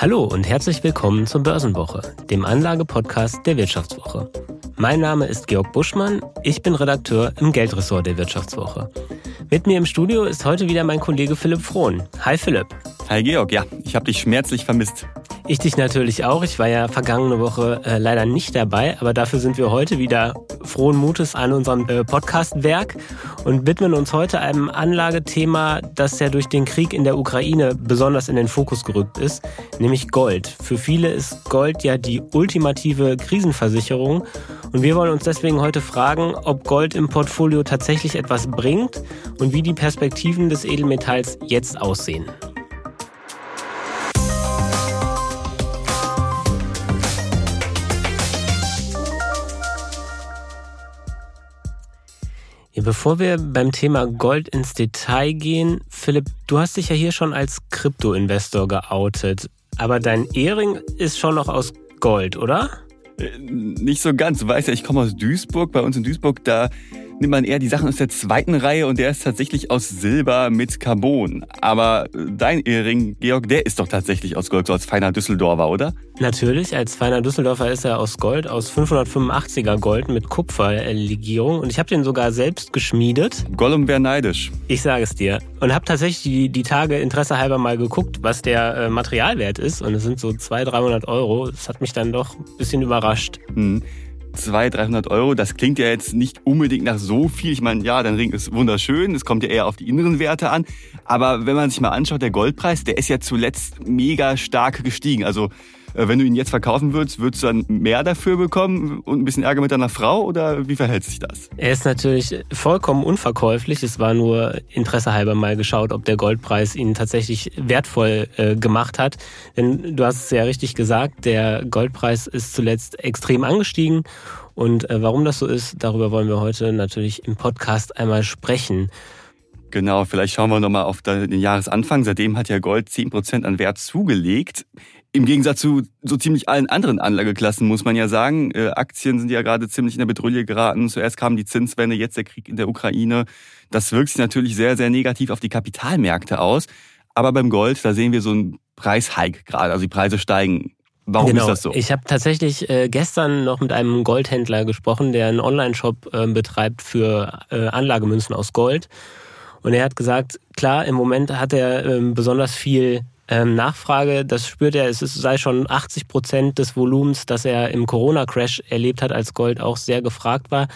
Hallo und herzlich willkommen zur Börsenwoche, dem Anlagepodcast der Wirtschaftswoche. Mein Name ist Georg Buschmann, ich bin Redakteur im Geldressort der Wirtschaftswoche. Mit mir im Studio ist heute wieder mein Kollege Philipp Frohn. Hi Philipp. Hi Georg, ja, ich habe dich schmerzlich vermisst. Ich dich natürlich auch. Ich war ja vergangene Woche äh, leider nicht dabei, aber dafür sind wir heute wieder frohen Mutes an unserem äh, Podcastwerk und widmen uns heute einem Anlagethema, das ja durch den Krieg in der Ukraine besonders in den Fokus gerückt ist, nämlich Gold. Für viele ist Gold ja die ultimative Krisenversicherung und wir wollen uns deswegen heute fragen, ob Gold im Portfolio tatsächlich etwas bringt und wie die Perspektiven des Edelmetalls jetzt aussehen. Bevor wir beim Thema Gold ins Detail gehen, Philipp, du hast dich ja hier schon als Krypto-Investor geoutet. Aber dein Ehering ist schon noch aus Gold, oder? Äh, nicht so ganz. Du weißt ja, ich komme aus Duisburg. Bei uns in Duisburg, da nimmt man eher die Sachen aus der zweiten Reihe und der ist tatsächlich aus Silber mit Carbon. Aber äh, dein Ehering, Georg, der ist doch tatsächlich aus Gold, so als feiner Düsseldorfer, oder? Natürlich, als feiner Düsseldorfer ist er aus Gold, aus 585er Gold mit Kupferlegierung und ich habe den sogar selbst geschmiedet. Gollum wäre neidisch. Ich sage es dir. Und habe tatsächlich die, die Tage Interesse halber mal geguckt, was der äh, Materialwert ist und es sind so 200, 300 Euro. Das hat mich dann doch ein bisschen überrascht. Hm. 200, 300 Euro, das klingt ja jetzt nicht unbedingt nach so viel. Ich meine, ja, dein Ring ist wunderschön, es kommt ja eher auf die inneren Werte an. Aber wenn man sich mal anschaut, der Goldpreis, der ist ja zuletzt mega stark gestiegen. Also wenn du ihn jetzt verkaufen würdest, würdest du dann mehr dafür bekommen und ein bisschen Ärger mit deiner Frau oder wie verhält sich das? Er ist natürlich vollkommen unverkäuflich. Es war nur interessehalber mal geschaut, ob der Goldpreis ihn tatsächlich wertvoll äh, gemacht hat. Denn du hast es ja richtig gesagt, der Goldpreis ist zuletzt extrem angestiegen. Und äh, warum das so ist, darüber wollen wir heute natürlich im Podcast einmal sprechen. Genau, vielleicht schauen wir nochmal auf den Jahresanfang. Seitdem hat ja Gold 10% an Wert zugelegt. Im Gegensatz zu so ziemlich allen anderen Anlageklassen muss man ja sagen, äh, Aktien sind ja gerade ziemlich in der Bedrulle geraten. Zuerst kam die Zinswende, jetzt der Krieg in der Ukraine. Das wirkt sich natürlich sehr, sehr negativ auf die Kapitalmärkte aus. Aber beim Gold, da sehen wir so einen Preishike gerade. Also die Preise steigen. Warum genau. ist das so? Ich habe tatsächlich äh, gestern noch mit einem Goldhändler gesprochen, der einen Online-Shop äh, betreibt für äh, Anlagemünzen aus Gold. Und er hat gesagt, klar, im Moment hat er ähm, besonders viel ähm, Nachfrage, das spürt er, es sei schon 80 Prozent des Volumens, das er im Corona-Crash erlebt hat, als Gold auch sehr gefragt war.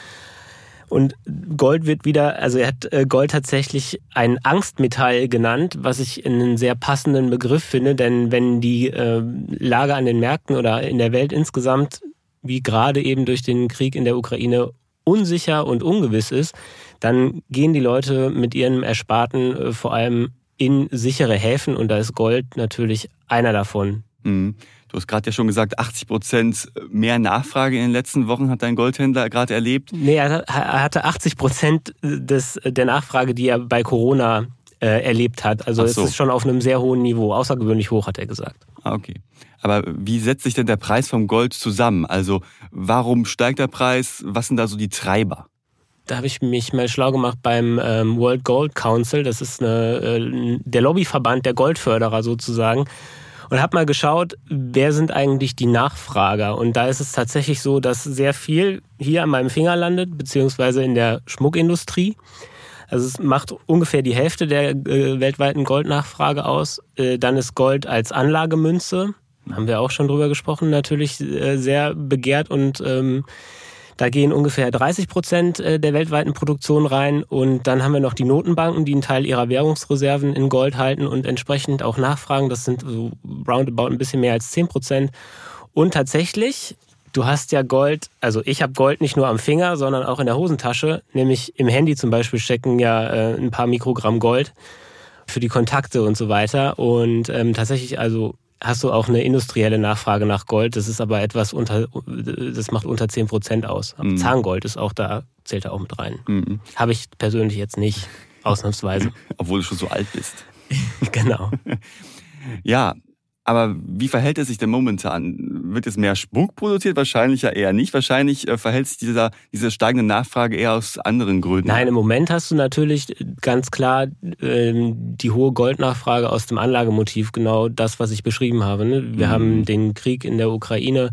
Und Gold wird wieder, also er hat äh, Gold tatsächlich ein Angstmetall genannt, was ich einen sehr passenden Begriff finde, denn wenn die äh, Lage an den Märkten oder in der Welt insgesamt, wie gerade eben durch den Krieg in der Ukraine, unsicher und ungewiss ist, dann gehen die Leute mit ihrem Ersparten äh, vor allem in sichere Häfen und da ist Gold natürlich einer davon. Mhm. Du hast gerade ja schon gesagt, 80 Prozent mehr Nachfrage in den letzten Wochen hat dein Goldhändler gerade erlebt. Nee, er hatte 80 Prozent des, der Nachfrage, die er bei Corona äh, erlebt hat. Also so. es ist schon auf einem sehr hohen Niveau, außergewöhnlich hoch, hat er gesagt. Ah, okay. Aber wie setzt sich denn der Preis vom Gold zusammen? Also warum steigt der Preis? Was sind da so die Treiber? Da habe ich mich mal schlau gemacht beim ähm, World Gold Council. Das ist eine, äh, der Lobbyverband der Goldförderer sozusagen. Und habe mal geschaut, wer sind eigentlich die Nachfrager. Und da ist es tatsächlich so, dass sehr viel hier an meinem Finger landet, beziehungsweise in der Schmuckindustrie. Also es macht ungefähr die Hälfte der äh, weltweiten Goldnachfrage aus. Äh, dann ist Gold als Anlagemünze, haben wir auch schon drüber gesprochen, natürlich äh, sehr begehrt und ähm, da gehen ungefähr 30 Prozent äh, der weltweiten Produktion rein. Und dann haben wir noch die Notenbanken, die einen Teil ihrer Währungsreserven in Gold halten und entsprechend auch nachfragen. Das sind so roundabout ein bisschen mehr als 10 Prozent. Und tatsächlich, du hast ja Gold, also ich habe Gold nicht nur am Finger, sondern auch in der Hosentasche. Nämlich im Handy zum Beispiel stecken ja äh, ein paar Mikrogramm Gold für die Kontakte und so weiter. Und ähm, tatsächlich, also hast du auch eine industrielle Nachfrage nach Gold. Das ist aber etwas unter, das macht unter 10 Prozent aus. Mhm. Zahngold ist auch da, zählt da auch mit rein. Mhm. Habe ich persönlich jetzt nicht, ausnahmsweise. Obwohl du schon so alt bist. genau. ja, Aber wie verhält es sich denn momentan? Wird es mehr Schmuck produziert? Wahrscheinlich ja eher nicht. Wahrscheinlich äh, verhält sich dieser, diese steigende Nachfrage eher aus anderen Gründen. Nein, im Moment hast du natürlich ganz klar ähm, die hohe Goldnachfrage aus dem Anlagemotiv, genau das, was ich beschrieben habe. Ne? Wir mhm. haben den Krieg in der Ukraine.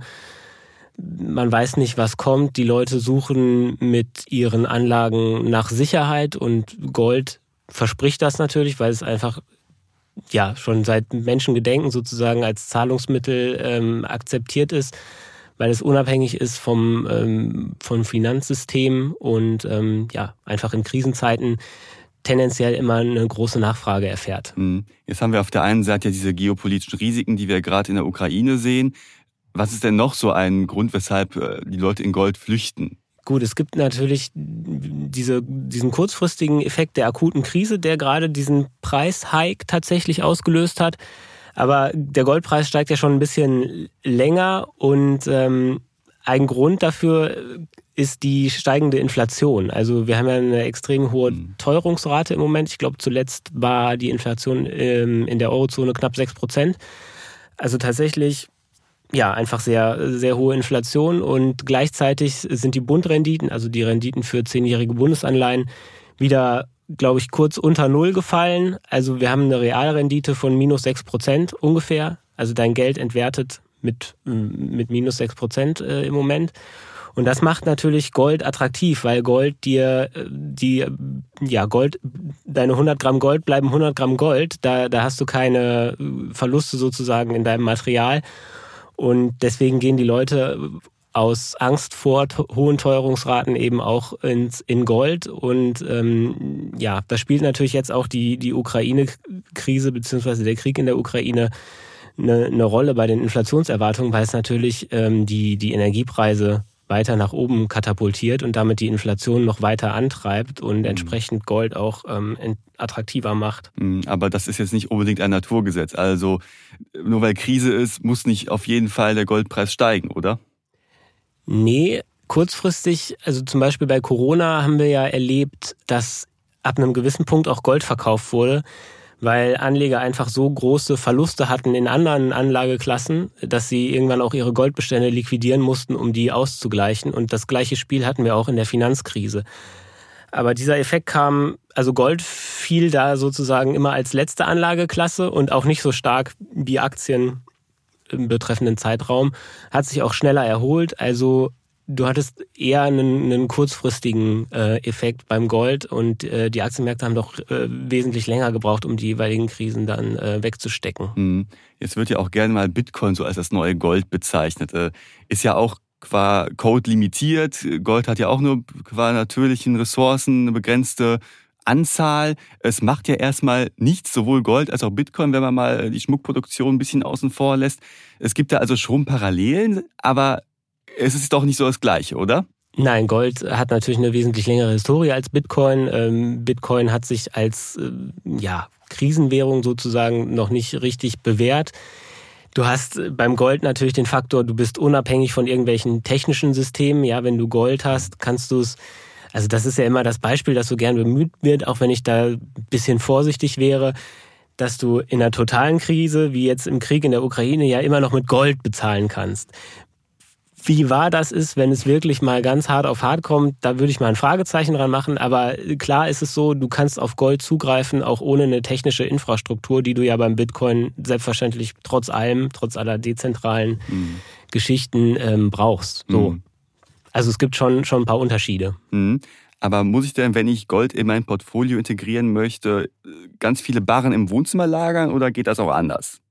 Man weiß nicht, was kommt. Die Leute suchen mit ihren Anlagen nach Sicherheit und Gold verspricht das natürlich, weil es einfach ja schon seit Menschengedenken sozusagen als Zahlungsmittel ähm, akzeptiert ist, weil es unabhängig ist vom, ähm, vom Finanzsystem und ähm, ja einfach in Krisenzeiten tendenziell immer eine große Nachfrage erfährt. Mhm. Jetzt haben wir auf der einen Seite diese geopolitischen Risiken, die wir gerade in der Ukraine sehen. Was ist denn noch so ein Grund, weshalb äh, die Leute in Gold flüchten? Gut, es gibt natürlich diese, diesen kurzfristigen Effekt der akuten Krise, der gerade diesen Preishike tatsächlich ausgelöst hat. Aber der Goldpreis steigt ja schon ein bisschen länger und ähm, ein Grund dafür ist die steigende Inflation. Also wir haben ja eine extrem hohe mhm. Teuerungsrate im Moment. Ich glaube, zuletzt war die Inflation ähm, in der Eurozone knapp 6 Prozent. Also tatsächlich ja, einfach sehr, sehr hohe Inflation und gleichzeitig sind die Bundrenditen, also die Renditen für zehnjährige Bundesanleihen, wieder, glaube ich, kurz unter Null gefallen. Also wir haben eine Realrendite von minus sechs Prozent ungefähr. Also dein Geld entwertet mit, mit minus sechs Prozent äh, im Moment. Und das macht natürlich Gold attraktiv, weil Gold dir äh, die, ja, Gold, deine 100 Gramm Gold bleiben 100 Gramm Gold. Da, da hast du keine Verluste sozusagen in deinem Material. Und deswegen gehen die Leute aus Angst vor hohen Teuerungsraten eben auch ins, in Gold. Und ähm, ja, da spielt natürlich jetzt auch die, die Ukraine-Krise beziehungsweise der Krieg in der Ukraine eine, eine Rolle bei den Inflationserwartungen, weil es natürlich ähm, die, die Energiepreise weiter nach oben katapultiert und damit die Inflation noch weiter antreibt und mhm. entsprechend Gold auch ähm, attraktiver macht. Mhm, aber das ist jetzt nicht unbedingt ein Naturgesetz. Also nur weil Krise ist, muss nicht auf jeden Fall der Goldpreis steigen, oder? Nee, kurzfristig, also zum Beispiel bei Corona haben wir ja erlebt, dass ab einem gewissen Punkt auch Gold verkauft wurde weil Anleger einfach so große Verluste hatten in anderen Anlageklassen, dass sie irgendwann auch ihre Goldbestände liquidieren mussten, um die auszugleichen. Und das gleiche Spiel hatten wir auch in der Finanzkrise. Aber dieser Effekt kam, also Gold fiel da sozusagen immer als letzte Anlageklasse und auch nicht so stark wie Aktien im betreffenden Zeitraum, hat sich auch schneller erholt. Also du hattest eher einen, einen kurzfristigen äh, Effekt beim Gold und äh, die Aktienmärkte haben doch äh, wesentlich länger gebraucht, um die jeweiligen Krisen dann äh, wegzustecken. Mhm. Jetzt wird ja auch gerne mal Bitcoin so als das neue Gold bezeichnet. Äh, ist ja auch qua Code limitiert. Gold hat ja auch nur qua natürlichen Ressourcen eine begrenzte Anzahl. Es macht ja erstmal nichts, sowohl Gold als auch Bitcoin, wenn man mal die Schmuckproduktion ein bisschen außen vor lässt. Es gibt da also schon Parallelen, aber es ist doch nicht so das Gleiche, oder? Nein, Gold hat natürlich eine wesentlich längere Historie als Bitcoin. Ähm, Bitcoin hat sich als äh, ja, Krisenwährung sozusagen noch nicht richtig bewährt. Du hast beim Gold natürlich den Faktor, du bist unabhängig von irgendwelchen technischen Systemen. Ja, wenn du Gold hast, kannst du es, also das ist ja immer das Beispiel, das so gern bemüht wird, auch wenn ich da ein bisschen vorsichtig wäre, dass du in einer totalen Krise, wie jetzt im Krieg in der Ukraine, ja immer noch mit Gold bezahlen kannst. Wie wahr das ist, wenn es wirklich mal ganz hart auf hart kommt, da würde ich mal ein Fragezeichen dran machen. Aber klar ist es so, du kannst auf Gold zugreifen, auch ohne eine technische Infrastruktur, die du ja beim Bitcoin selbstverständlich trotz allem, trotz aller dezentralen mhm. Geschichten ähm, brauchst. So. Mhm. Also es gibt schon, schon ein paar Unterschiede. Mhm. Aber muss ich denn, wenn ich Gold in mein Portfolio integrieren möchte, ganz viele Barren im Wohnzimmer lagern oder geht das auch anders?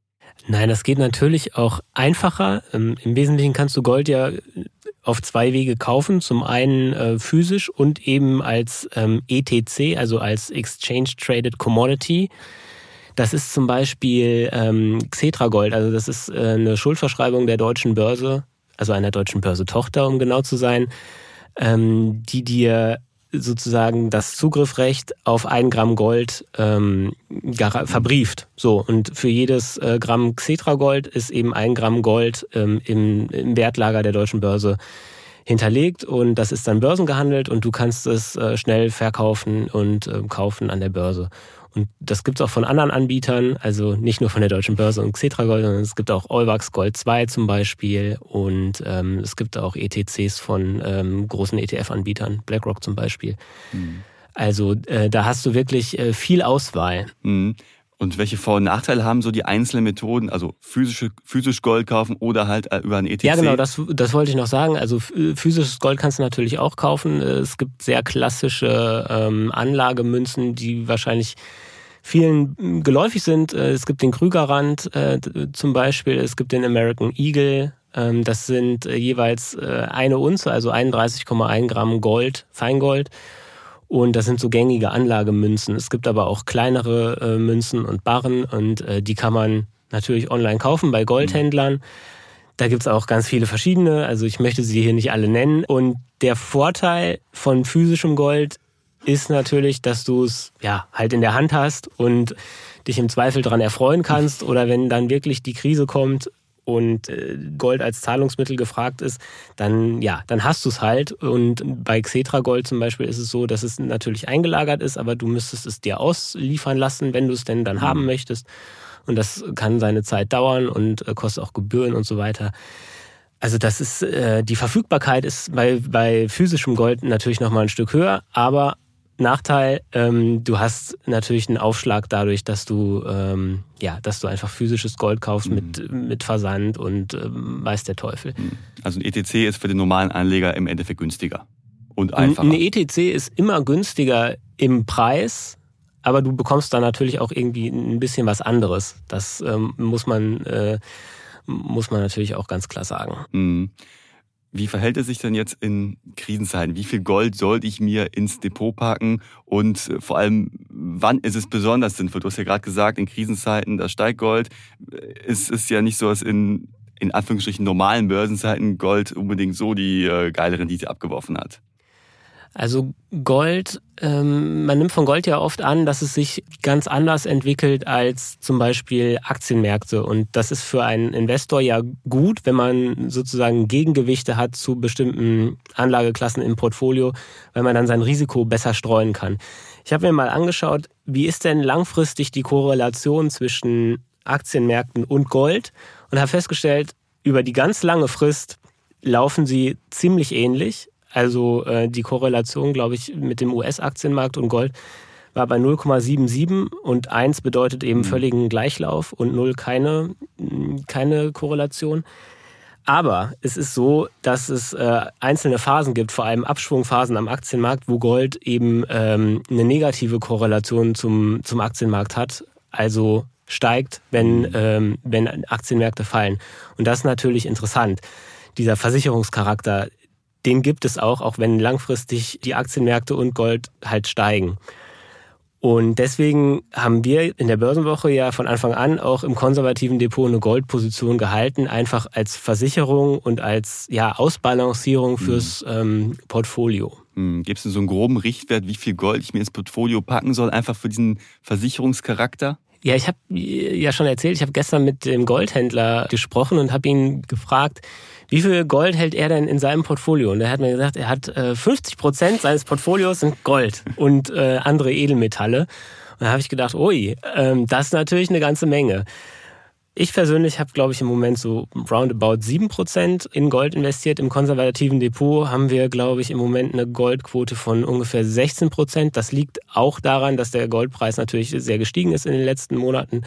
Nein, das geht natürlich auch einfacher. Ähm, Im Wesentlichen kannst du Gold ja auf zwei Wege kaufen. Zum einen äh, physisch und eben als ähm, ETC, also als Exchange Traded Commodity. Das ist zum Beispiel ähm, Xetra Gold, also das ist äh, eine Schuldverschreibung der deutschen Börse, also einer deutschen Börse Tochter, um genau zu sein, ähm, die dir sozusagen das Zugriffsrecht auf ein Gramm Gold ähm, verbrieft. So, und für jedes äh, Gramm Xetra Gold ist eben ein Gramm Gold ähm, im, im Wertlager der deutschen Börse hinterlegt und das ist dann börsengehandelt und du kannst es äh, schnell verkaufen und äh, kaufen an der Börse. Und das gibt es auch von anderen Anbietern, also nicht nur von der Deutschen Börse und Xetra Gold, sondern es gibt auch Euwax Gold 2 zum Beispiel und ähm, es gibt auch ETCs von ähm, großen ETF-Anbietern, BlackRock zum Beispiel. Mhm. Also äh, da hast du wirklich äh, viel Auswahl. Mhm. Und welche Vor- und Nachteile haben so die einzelnen Methoden, also physische, physisch Gold kaufen oder halt äh, über ein ETC? Ja, genau, das, das wollte ich noch sagen. Also physisches Gold kannst du natürlich auch kaufen. Es gibt sehr klassische ähm, Anlagemünzen, die wahrscheinlich vielen geläufig sind. Äh, es gibt den Krügerrand äh, zum Beispiel, es gibt den American Eagle. Ähm, das sind äh, jeweils äh, eine Unze, also 31,1 Gramm Gold, Feingold. Und das sind so gängige Anlagemünzen. Es gibt aber auch kleinere äh, Münzen und Barren und äh, die kann man natürlich online kaufen bei Goldhändlern. Da gibt's auch ganz viele verschiedene, also ich möchte sie hier nicht alle nennen. Und der Vorteil von physischem Gold ist natürlich, dass du es ja halt in der Hand hast und dich im Zweifel daran erfreuen kannst oder wenn dann wirklich die Krise kommt, und äh, Gold als Zahlungsmittel gefragt ist, dann ja, dann hast du es halt. Und bei Xetra Gold zum Beispiel ist es so, dass es natürlich eingelagert ist, aber du müsstest es dir ausliefern lassen, wenn du es denn dann mhm. haben möchtest. Und das kann seine Zeit dauern und äh, kostet auch Gebühren und so weiter. Also das ist äh, die Verfügbarkeit ist bei, bei physischem Gold natürlich noch mal ein Stück höher, aber Nachteil, ähm, du hast natürlich einen Aufschlag dadurch, dass du ähm, ja, dass du einfach physisches Gold kaufst mhm. mit, mit Versand und ähm, weiß der Teufel. Mhm. Also ein ETC ist für den normalen Anleger im Endeffekt günstiger und einfacher. Ein ETC ist immer günstiger im Preis, aber du bekommst da natürlich auch irgendwie ein bisschen was anderes. Das ähm, muss man äh, muss man natürlich auch ganz klar sagen. Mhm. Wie verhält es sich denn jetzt in Krisenzeiten? Wie viel Gold sollte ich mir ins Depot packen? Und äh, vor allem, wann ist es besonders sinnvoll? Du hast ja gerade gesagt, in Krisenzeiten, da steigt Gold. Es ist ja nicht so, dass in, in Anführungsstrichen normalen Börsenzeiten Gold unbedingt so die äh, geile Rendite abgeworfen hat. Also Gold, ähm, man nimmt von Gold ja oft an, dass es sich ganz anders entwickelt als zum Beispiel Aktienmärkte. Und das ist für einen Investor ja gut, wenn man sozusagen Gegengewichte hat zu bestimmten Anlageklassen im Portfolio, weil man dann sein Risiko besser streuen kann. Ich habe mir mal angeschaut, wie ist denn langfristig die Korrelation zwischen Aktienmärkten und Gold und habe festgestellt, über die ganz lange Frist laufen sie ziemlich ähnlich. Also äh, die Korrelation, glaube ich, mit dem US-Aktienmarkt und Gold war bei 0,77 und 1 bedeutet eben mhm. völligen Gleichlauf und 0 keine, keine Korrelation. Aber es ist so, dass es äh, einzelne Phasen gibt, vor allem Abschwungphasen am Aktienmarkt, wo Gold eben ähm, eine negative Korrelation zum, zum Aktienmarkt hat, also steigt, wenn, mhm. ähm, wenn Aktienmärkte fallen. Und das ist natürlich interessant. Dieser Versicherungscharakter, den gibt es auch, auch wenn langfristig die Aktienmärkte und Gold halt steigen. Und deswegen haben wir in der Börsenwoche ja von Anfang an auch im konservativen Depot eine Goldposition gehalten, einfach als Versicherung und als ja, Ausbalancierung mhm. fürs mhm. ähm, Portfolio. Mhm. Gibt es denn so einen groben Richtwert, wie viel Gold ich mir ins Portfolio packen soll, einfach für diesen Versicherungscharakter? Ja, ich habe ja schon erzählt, ich habe gestern mit dem Goldhändler gesprochen und habe ihn gefragt, wie viel Gold hält er denn in seinem Portfolio? Und er hat mir gesagt, er hat äh, 50 Prozent seines Portfolios sind Gold und äh, andere Edelmetalle. Und da habe ich gedacht, ui, ähm, das ist natürlich eine ganze Menge. Ich persönlich habe, glaube ich, im Moment so roundabout 7% in Gold investiert. Im konservativen Depot haben wir, glaube ich, im Moment eine Goldquote von ungefähr 16%. Das liegt auch daran, dass der Goldpreis natürlich sehr gestiegen ist in den letzten Monaten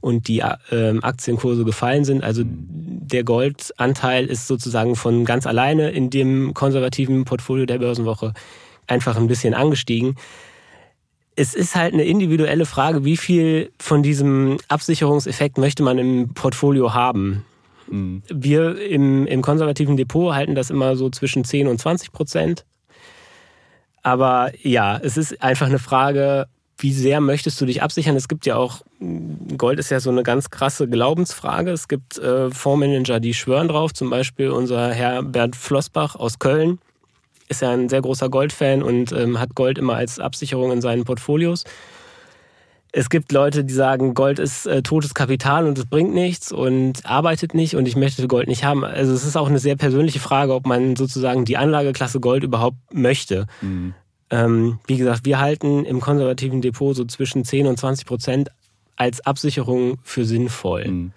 und die äh, Aktienkurse gefallen sind. Also der Goldanteil ist sozusagen von ganz alleine in dem konservativen Portfolio der Börsenwoche einfach ein bisschen angestiegen. Es ist halt eine individuelle Frage, wie viel von diesem Absicherungseffekt möchte man im Portfolio haben. Mhm. Wir im, im konservativen Depot halten das immer so zwischen 10 und 20 Prozent. Aber ja, es ist einfach eine Frage, wie sehr möchtest du dich absichern? Es gibt ja auch, Gold ist ja so eine ganz krasse Glaubensfrage. Es gibt äh, Fondsmanager, die schwören drauf. Zum Beispiel unser Herr Bert Flossbach aus Köln ist ja ein sehr großer Goldfan und ähm, hat Gold immer als Absicherung in seinen Portfolios. Es gibt Leute, die sagen, Gold ist äh, totes Kapital und es bringt nichts und arbeitet nicht und ich möchte Gold nicht haben. Also es ist auch eine sehr persönliche Frage, ob man sozusagen die Anlageklasse Gold überhaupt möchte. Mhm. Ähm, wie gesagt, wir halten im konservativen Depot so zwischen 10 und 20 Prozent als Absicherung für sinnvoll. Mhm.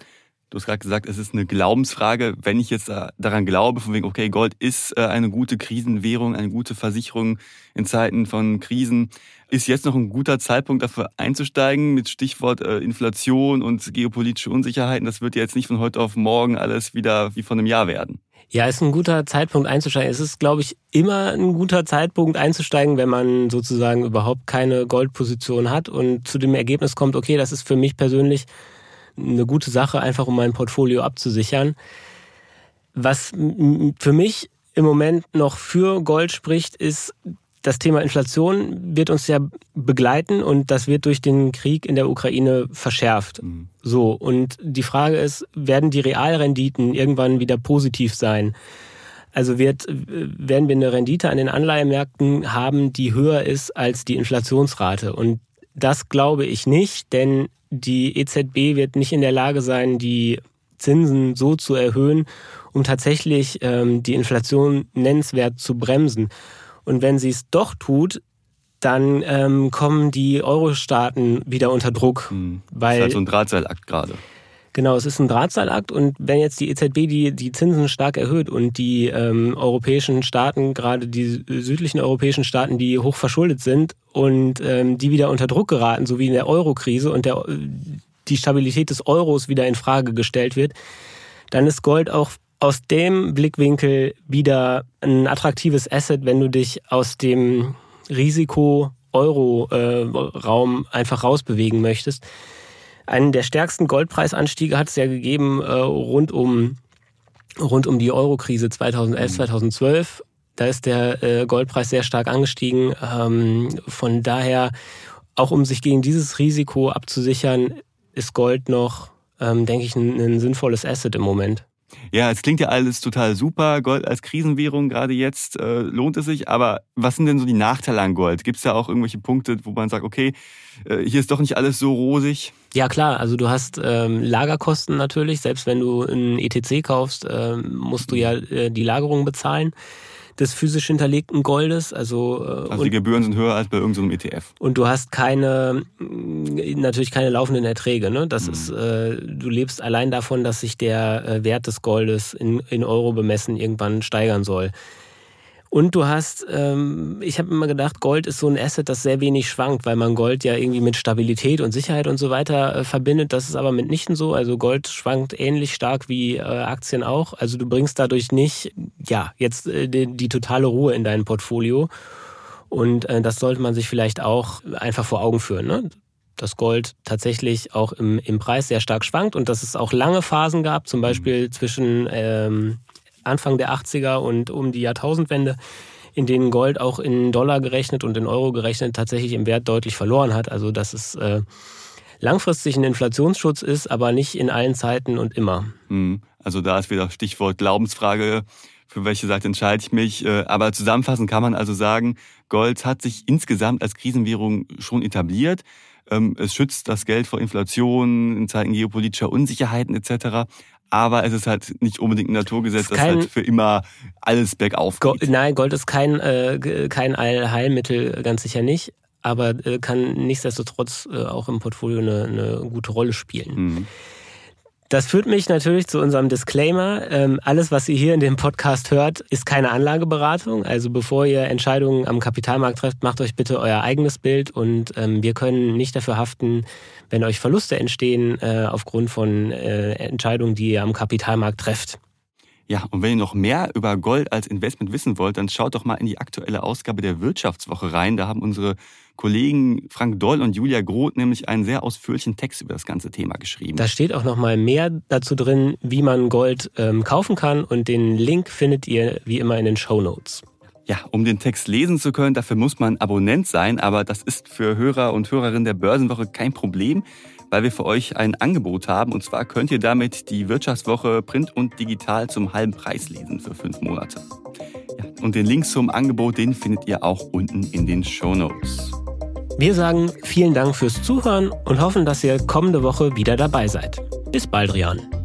Du hast gerade gesagt, es ist eine Glaubensfrage. Wenn ich jetzt daran glaube, von wegen, okay, Gold ist äh, eine gute Krisenwährung, eine gute Versicherung in Zeiten von Krisen, ist jetzt noch ein guter Zeitpunkt dafür einzusteigen mit Stichwort äh, Inflation und geopolitische Unsicherheiten. Das wird ja jetzt nicht von heute auf morgen alles wieder wie von einem Jahr werden. Ja, ist ein guter Zeitpunkt einzusteigen. Es ist, glaube ich, immer ein guter Zeitpunkt einzusteigen, wenn man sozusagen überhaupt keine Goldposition hat und zu dem Ergebnis kommt, okay, das ist für mich persönlich eine gute Sache, einfach um mein Portfolio abzusichern. Was für mich im Moment noch für Gold spricht, ist, das Thema Inflation wird uns ja begleiten und das wird durch den Krieg in der Ukraine verschärft. Mhm. So. Und die Frage ist, werden die Realrenditen irgendwann wieder positiv sein? Also wird, werden wir eine Rendite an den Anleihemärkten haben, die höher ist als die Inflationsrate. Und das glaube ich nicht, denn die EZB wird nicht in der Lage sein, die Zinsen so zu erhöhen, um tatsächlich ähm, die Inflation nennenswert zu bremsen. Und wenn sie es doch tut, dann ähm, kommen die Euro-Staaten wieder unter Druck. Hm. Weil, das ist halt so ein Drahtseilakt gerade. Genau, es ist ein Drahtseilakt und wenn jetzt die EZB die, die Zinsen stark erhöht und die ähm, europäischen Staaten, gerade die südlichen europäischen Staaten, die hoch verschuldet sind und ähm, die wieder unter Druck geraten, so wie in der Euro-Krise und der, die Stabilität des Euros wieder in Frage gestellt wird, dann ist Gold auch aus dem Blickwinkel wieder ein attraktives Asset, wenn du dich aus dem Risiko Euro-Raum äh, einfach rausbewegen möchtest. Einen der stärksten Goldpreisanstiege hat es ja gegeben äh, rund um rund um die Euro-Krise 2011, 2012. Da ist der äh, Goldpreis sehr stark angestiegen. Ähm, von daher, auch um sich gegen dieses Risiko abzusichern, ist Gold noch, ähm, denke ich, ein, ein sinnvolles Asset im Moment. Ja, es klingt ja alles total super. Gold als Krisenwährung gerade jetzt äh, lohnt es sich. Aber was sind denn so die Nachteile an Gold? Gibt es da auch irgendwelche Punkte, wo man sagt, okay, äh, hier ist doch nicht alles so rosig? Ja klar, also du hast ähm, Lagerkosten natürlich. Selbst wenn du ein ETC kaufst, äh, musst du ja äh, die Lagerung bezahlen des physisch hinterlegten Goldes. Also, äh, also die Gebühren sind höher als bei irgendeinem ETF. Und du hast keine, mm, natürlich keine laufenden Erträge. Ne? Das mhm. ist, äh, du lebst allein davon, dass sich der äh, Wert des Goldes in, in Euro bemessen irgendwann steigern soll. Und du hast, ähm, ich habe immer gedacht, Gold ist so ein Asset, das sehr wenig schwankt, weil man Gold ja irgendwie mit Stabilität und Sicherheit und so weiter äh, verbindet. Das ist aber mitnichten so. Also Gold schwankt ähnlich stark wie äh, Aktien auch. Also du bringst dadurch nicht, ja, jetzt äh, die, die, totale Ruhe in dein Portfolio. Und äh, das sollte man sich vielleicht auch einfach vor Augen führen. Ne? dass Gold tatsächlich auch im, im Preis sehr stark schwankt und dass es auch lange Phasen gab, zum Beispiel mhm. zwischen ähm, Anfang der 80er und um die Jahrtausendwende, in denen Gold auch in Dollar gerechnet und in Euro gerechnet tatsächlich im Wert deutlich verloren hat. Also dass es äh, langfristig ein Inflationsschutz ist, aber nicht in allen Zeiten und immer. Mhm. Also da ist wieder Stichwort Glaubensfrage. Für welche Seite entscheide ich mich? Äh, aber zusammenfassend kann man also sagen, Gold hat sich insgesamt als Krisenwährung schon etabliert. Ähm, es schützt das Geld vor Inflation in Zeiten geopolitischer Unsicherheiten etc aber es ist halt nicht unbedingt ein Naturgesetz, das halt für immer alles bergauf geht. Gold, nein, Gold ist kein, äh, kein Allheilmittel, ganz sicher nicht, aber äh, kann nichtsdestotrotz äh, auch im Portfolio eine, eine gute Rolle spielen. Mhm. Das führt mich natürlich zu unserem Disclaimer. Ähm, alles, was ihr hier in dem Podcast hört, ist keine Anlageberatung. Also bevor ihr Entscheidungen am Kapitalmarkt trefft, macht euch bitte euer eigenes Bild und ähm, wir können nicht dafür haften, wenn euch Verluste entstehen äh, aufgrund von äh, Entscheidungen, die ihr am Kapitalmarkt trefft. Ja, und wenn ihr noch mehr über Gold als Investment wissen wollt, dann schaut doch mal in die aktuelle Ausgabe der Wirtschaftswoche rein. Da haben unsere Kollegen Frank Doll und Julia Groth nämlich einen sehr ausführlichen Text über das ganze Thema geschrieben. Da steht auch noch mal mehr dazu drin, wie man Gold ähm, kaufen kann und den Link findet ihr wie immer in den Show Notes. Ja, um den Text lesen zu können, dafür muss man Abonnent sein, aber das ist für Hörer und Hörerinnen der Börsenwoche kein Problem weil wir für euch ein Angebot haben. Und zwar könnt ihr damit die Wirtschaftswoche Print und Digital zum halben Preis lesen für fünf Monate. Ja, und den Link zum Angebot, den findet ihr auch unten in den Show Notes. Wir sagen vielen Dank fürs Zuhören und hoffen, dass ihr kommende Woche wieder dabei seid. Bis bald, Rian.